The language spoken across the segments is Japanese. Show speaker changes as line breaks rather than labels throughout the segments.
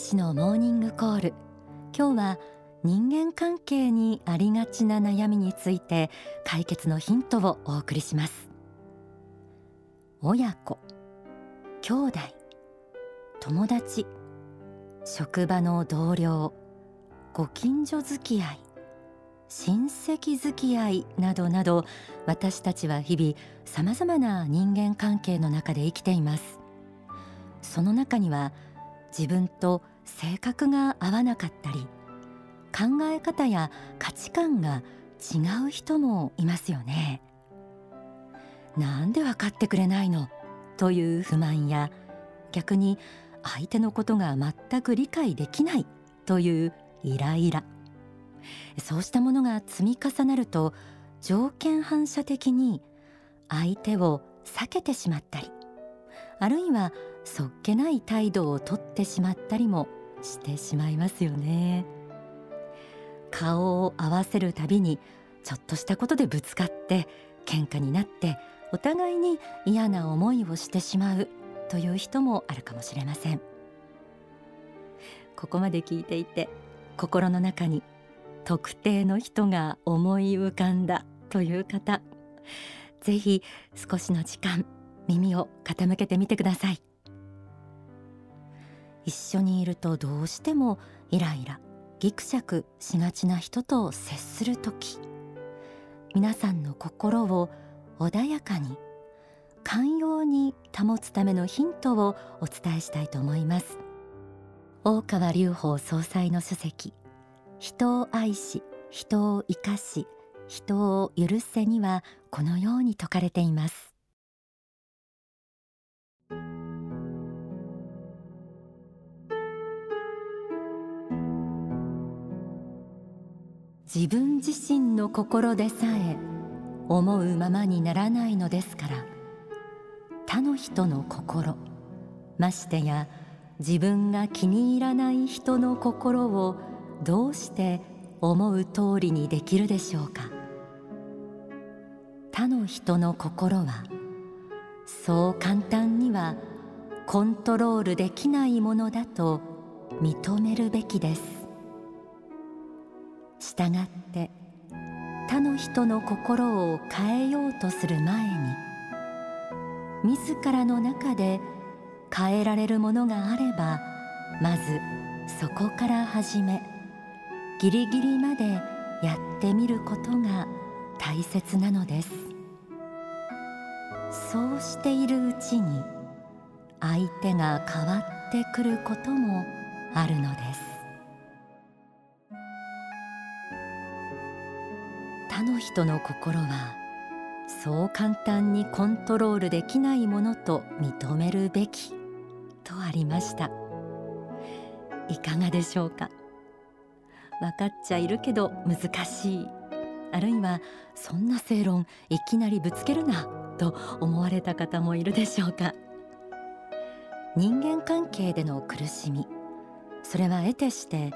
使のモーニングコール。今日は人間関係にありがちな悩みについて解決のヒントをお送りします。親子兄弟友達職場の同僚ご近所付き合い親戚付き合いなどなど私たちは日々さまざまな人間関係の中で生きています。その中には自分と性格が合わなかったり考え方や価値観が違う人もいますよね。なんで分かってくれないの？という不満や逆に相手のことが全く理解できないというイライラ。そうしたものが積み重なると条件反射的に相手を避けてしまったりあるいはそっけない態度をとってしまったりもしてしまいますよね。顔を合わせるたびにちょっとしたことでぶつかって喧嘩になってお互いに嫌な思いをしてしまうという人もあるかもしれません。ここまで聞いていて心の中に特定の人が思い浮かんだという方ぜひ少しの時間耳を傾けてみてください。一緒にいるとどうしてもイライラギクシャクしがちな人と接する時皆さんの心を穏やかに寛容に保つためのヒントをお伝えしたいと思います。大川隆法総裁の書籍人を愛し人を生かし人を許せにはこのように説かれています。自分自身の心でさえ思うままにならないのですから。他の人の心ましてや自分が気に入らない人の心をどうして思う通りにできるでしょうか。他の人の心はそう簡単にはコントロールできないものだと認めるべきです。したがって他の人の心を変えようとする前に自らの中で変えられるものがあればまずそこから始めギリギリまでやってみることが大切なのです。そうしているうちに相手が変わってくることもあるのです。他の人の心はそう簡単にコントロールできないものと認めるべきとありました。いかがでしょうか？分かっちゃいるけど難しい。あるいはそんな正論いきなりぶつけるなと思われた方もいるでしょうか？人間関係での苦しみそれは得てして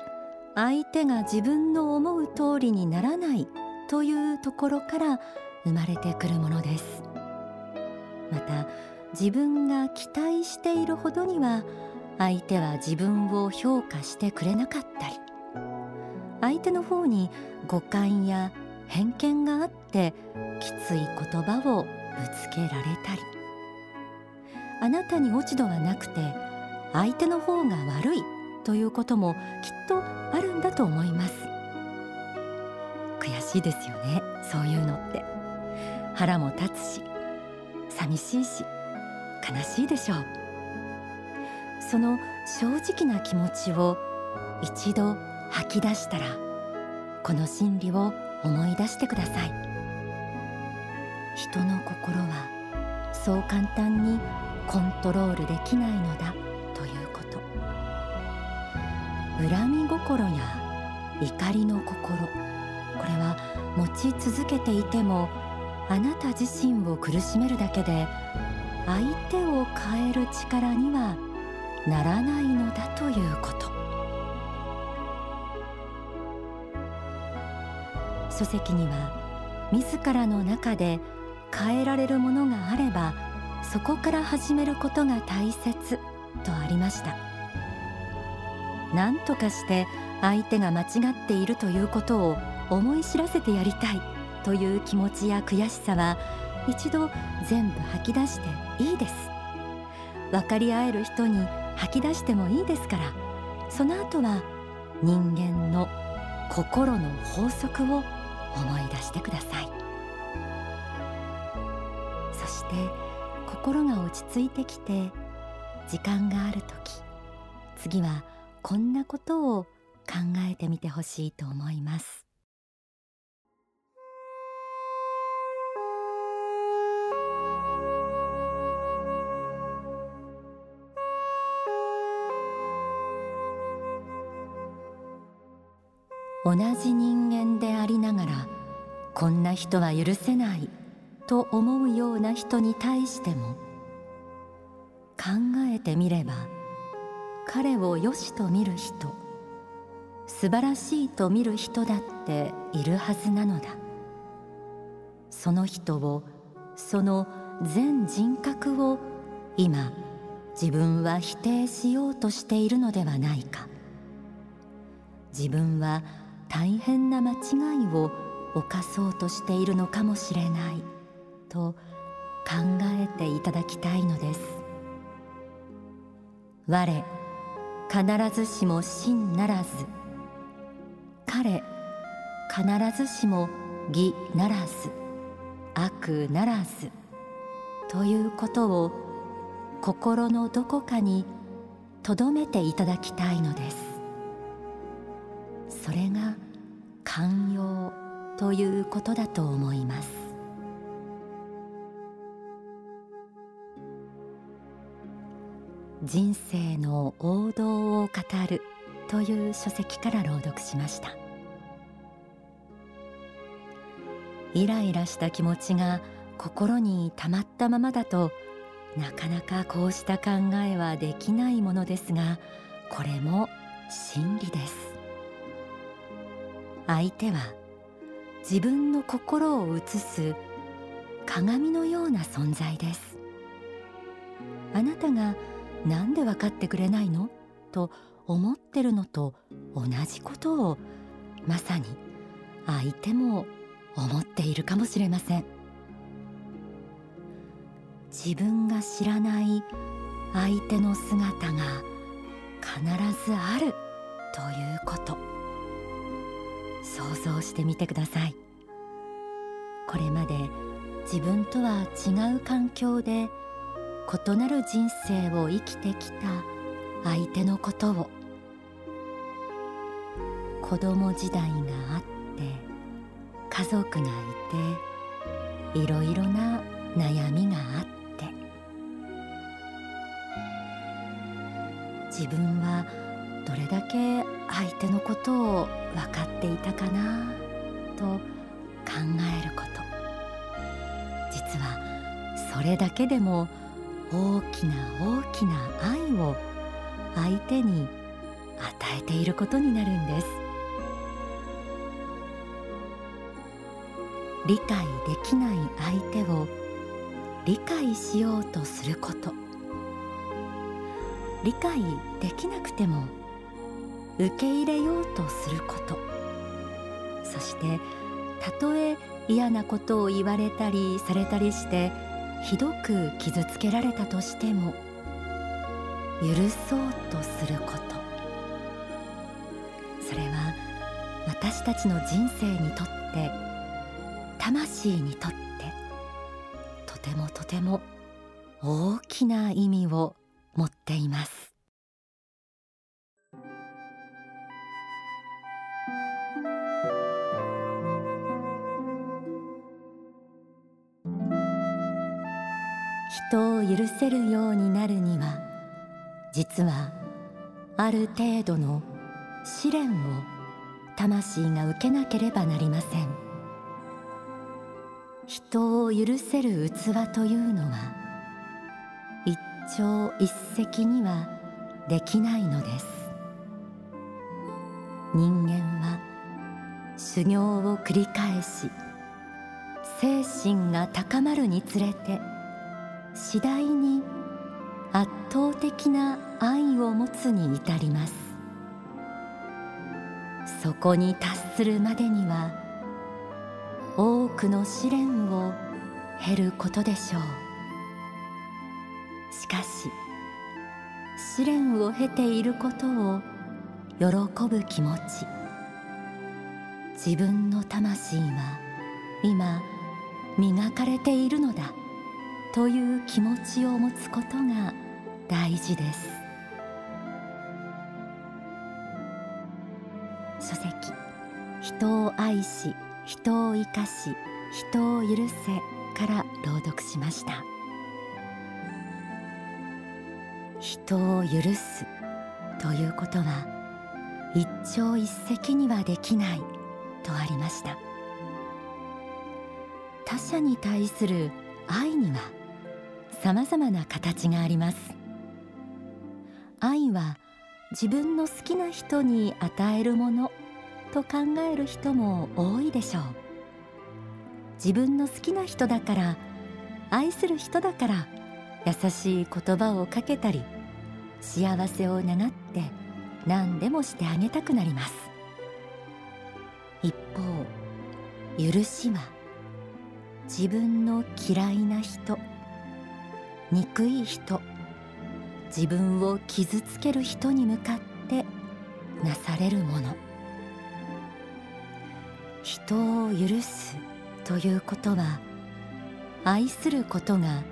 相手が自分の思う通りにならないというところから生まれてくるものです。また自分が期待しているほどには相手は自分を評価してくれなかったり相手の方に誤解や偏見があってきつい言葉をぶつけられたりあなたに落ち度はなくて相手の方が悪いということもきっとあるんだと思います。しいですよね。そういうのって。腹も立つし寂しいし悲しいでしょう。その正直な気持ちを一度吐き出したらこの真理を思い出してください。人の心はそう簡単にコントロールできないのだということ。恨み心や怒りの心これは持ち続けていてもあなた自身を苦しめるだけで相手を変える力にはならないのだということ。書籍には自らの中で変えられるものがあればそこから始めることが大切とありました。何とかして相手が間違っているということを思い知らせてやりたい。という気持ちや悔しさは一度全部吐き出していいです。分かり合える人に吐き出してもいいですから。その後は人間の心の法則を思い出してください。そして心が落ち着いてきて時間がある時次はこんなことを考えてみてほしいと思います。同じ人間でありながらこんな人は許せないと思うような人に対しても考えてみれば彼を良しと見る人素晴らしいと見る人だっているはずなのだ。その人をその全人格を今自分は否定しようとしているのではないか。自分は大変な間違いを犯そうとしているのかもしれない。と考えていただきたいのです。我必ずしも真ならず。彼必ずしも義ならず。悪ならず。ということを心のどこかに留めていただきたいのです。それが寛容ということだと思います。人生の王道を語るという書籍から朗読しました。イライラした気持ちが心に溜まったままだとなかなかこうした考えはできないものですがこれも真理です。相手は自分の心を映す鏡のような存在です。あなたが何で分かってくれないの？と思ってるのと同じことをまさに相手も思っているかもしれません。自分が知らない相手の姿が必ずあるということ。想像してみてください。これまで自分とは違う環境で異なる人生を生きてきた相手のことを子供時代があって家族がいていろいろな悩みがあって。自分はどれだけ相手のことを分かっていたかなと考えること。実はそれだけでも大きな大きな愛を相手に与えていることになるんです。理解できない相手を理解しようとすること。理解できなくても受け入れようとすること。そしてたとえ嫌なことを言われたりされたりしてひどく傷つけられたとしても許そうとすること。それは私たちの人生にとって魂にとってとてもとても大きな意味を持っています。人を許せるようになるには実はある程度の試練を魂が受けなければなりません。人を許せる器というのは一朝一夕にはできないのです。人間は修行を繰り返し精神が高まるにつれて次第に圧倒的な愛を持つに至ります。そこに達するまでには多くの試練を経ることでしょう。しかし試練を経ていることを喜ぶ気持ち自分の魂は今磨かれているのだ。という気持ちを持つことが大事です。書籍。人を愛し人を生かし人を許せから朗読しました。人を許すということは一朝一夕にはできないとありました。他者に対する愛には様々な形があります。愛は自分の好きな人に与えるものと考える人も多いでしょう。自分の好きな人だから愛する人だから優しい言葉をかけたり幸せを願って何でもしてあげたくなります。一方許しは自分の嫌いな人。憎い人。自分を傷つける人に向かってなされるもの。人を許すということは愛することが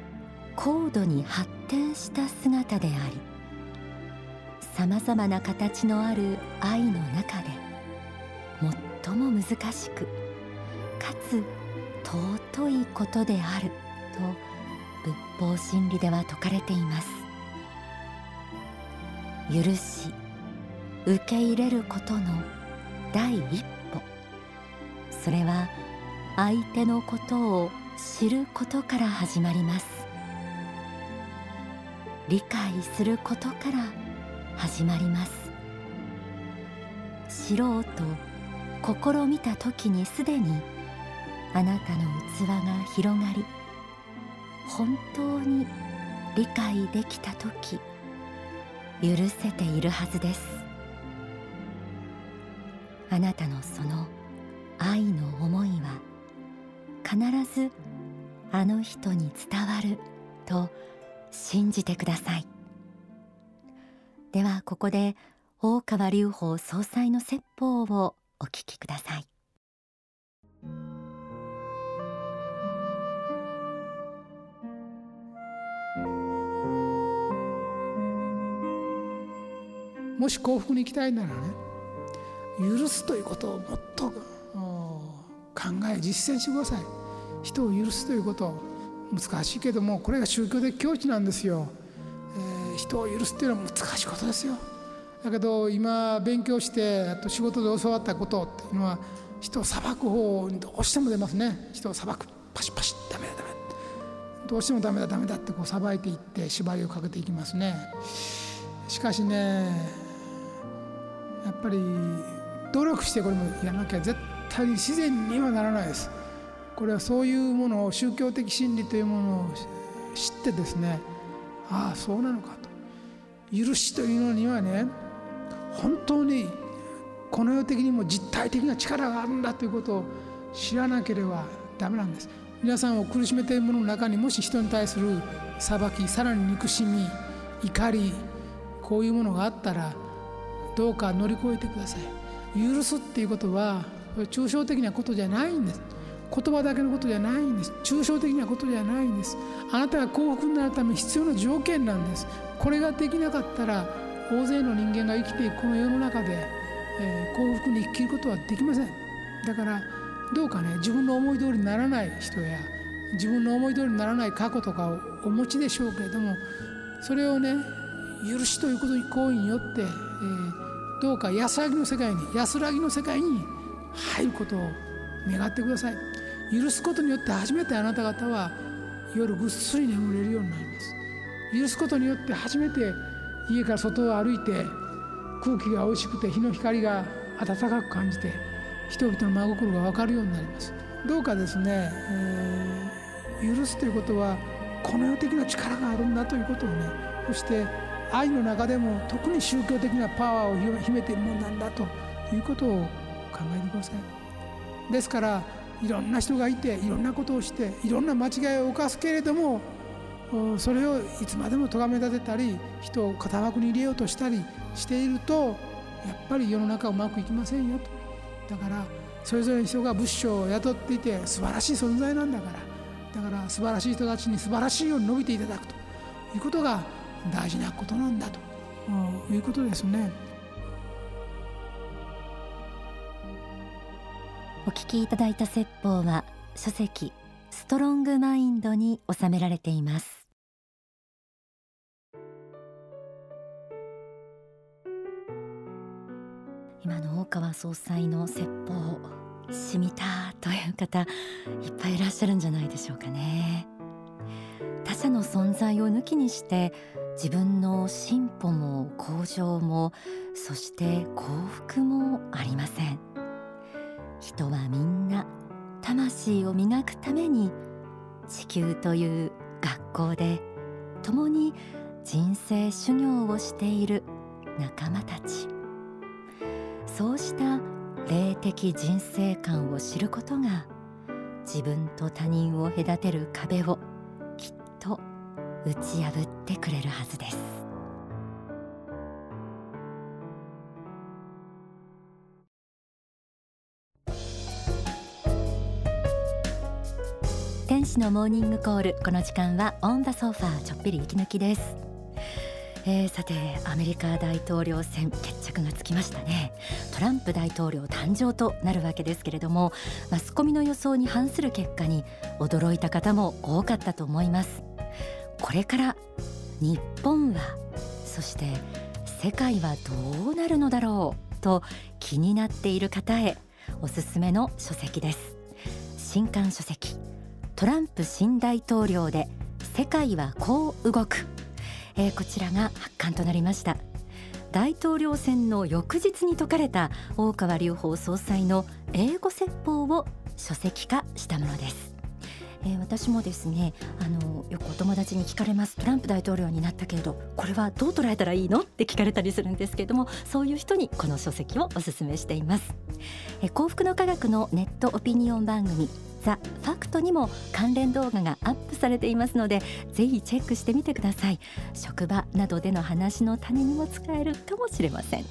高度に発展した姿でありさまざまな形のある愛の中で最も難しくかつ尊いことであると仏法真理では説かれています。許し受け入れることの第一歩。それは相手のことを知ることから始まります。理解することから始まります。知ろうと試みた時にすでにあなたの器が広がり本当に理解できた時許せているはずです。あなたのその愛の思いは必ずあの人に伝わると信じてください。ではここで大川隆法総裁の説法をお聞きください。
もし幸福に行きたいならね許すということをもっと考え実践してください。人を許すということ難しいけどもこれが宗教的境地なんですよ、えー、人を許すっていうのは難しいことですよ。だけど今勉強してあと仕事で教わったことっていうのは人を裁く方にどうしても出ますね。人を裁く。パシパシダメだダメどうしてもダメだダメだってこう裁いていって縛りをかけていきますね。しかしねぱり努力してこれもやらなきゃ絶対に自然にはならないです。これはそういうものを宗教的真理というものを知ってですねああそうなのかと。許しというのにはね本当にこの世的にも実体的な力があるんだということを知らなければダメなんです。皆さんを苦しめているものの中にもし人に対する裁きさらに憎しみ怒りこういうものがあったらどうか乗り越えてください。許すっていうことは抽象的なことじゃないんです。言葉だけのことじゃないんです。抽象的なことじゃないんです。あなたが幸福になるため必要な条件なんです。これができなかったら大勢の人間が生きていくこの世の中で、えー、幸福に生きることはできません。だからどうかね自分の思い通りにならない人や自分の思い通りにならない過去とかをお持ちでしょうけれどもそれをね許しということに行為によって、えー、どうか安らぎの世界に安らぎの世界に入ることを願ってください。許すことによって初めてあなた方は夜ぐっすり眠れるようになります。許すことによって初めて家から外を歩いて空気が美味しくて日の光が暖かく感じて人々の真心が分かるようになります。どうかですね、えー、許すということはこの世的な力があるんだということをねそして愛の中でも特に宗教的なパワーを秘めているものなんだということを考えてください。ですからいろんな人がいていろんなことをしていろんな間違いを犯すけれどもそれをいつまでも咎め立てたり人を片枠に入れようとしたりしているとやっぱり世の中うまくいきませんよと。だからそれぞれの人が仏性を雇っていて素晴らしい存在なんだからだから素晴らしい人たちに素晴らしいように伸びていただくということが大事なことなんだと。いうことですね。
お聞きいただいた説法は書籍ストロングマインドに収められています。今の大川総裁の説法しみたという方いっぱいいらっしゃるんじゃないでしょうかね。他者の存在を抜きにして自分の進歩も向上もそして幸福もありません。人はみんな魂を磨くために地球という学校で共に人生修行をしている仲間たち。そうした霊的人生観を知ることが自分と他人を隔てる壁を打ち破ってくれるはずです。天使のモーニングコール。この時間はオンダソファーちょっぴり息抜きです。えー、さてアメリカ大統領選決着がつきましたね。トランプ大統領誕生となるわけですけれどもマスコミの予想に反する結果に驚いた方も多かったと思います。これから日本はそして世界はどうなるのだろうと気になっている方へおすすめの書籍です。新刊書籍トランプ新大統領で世界はこう動く。えー、こちらが発刊となりました。大統領選の翌日に説かれた大川隆法総裁の英語説法を書籍化したものです。えー、私もですねあのよくお友達に聞かれます。トランプ大統領になったけれどこれはどう捉えたらいいの？って聞かれたりするんですけれどもそういう人にこの書籍をお勧めしています、えー、幸福の科学のネットオピニオン番組ザ・ファクトにも関連動画がアップされていますのでぜひチェックしてみてください。職場などでの話の種にも使えるかもしれません。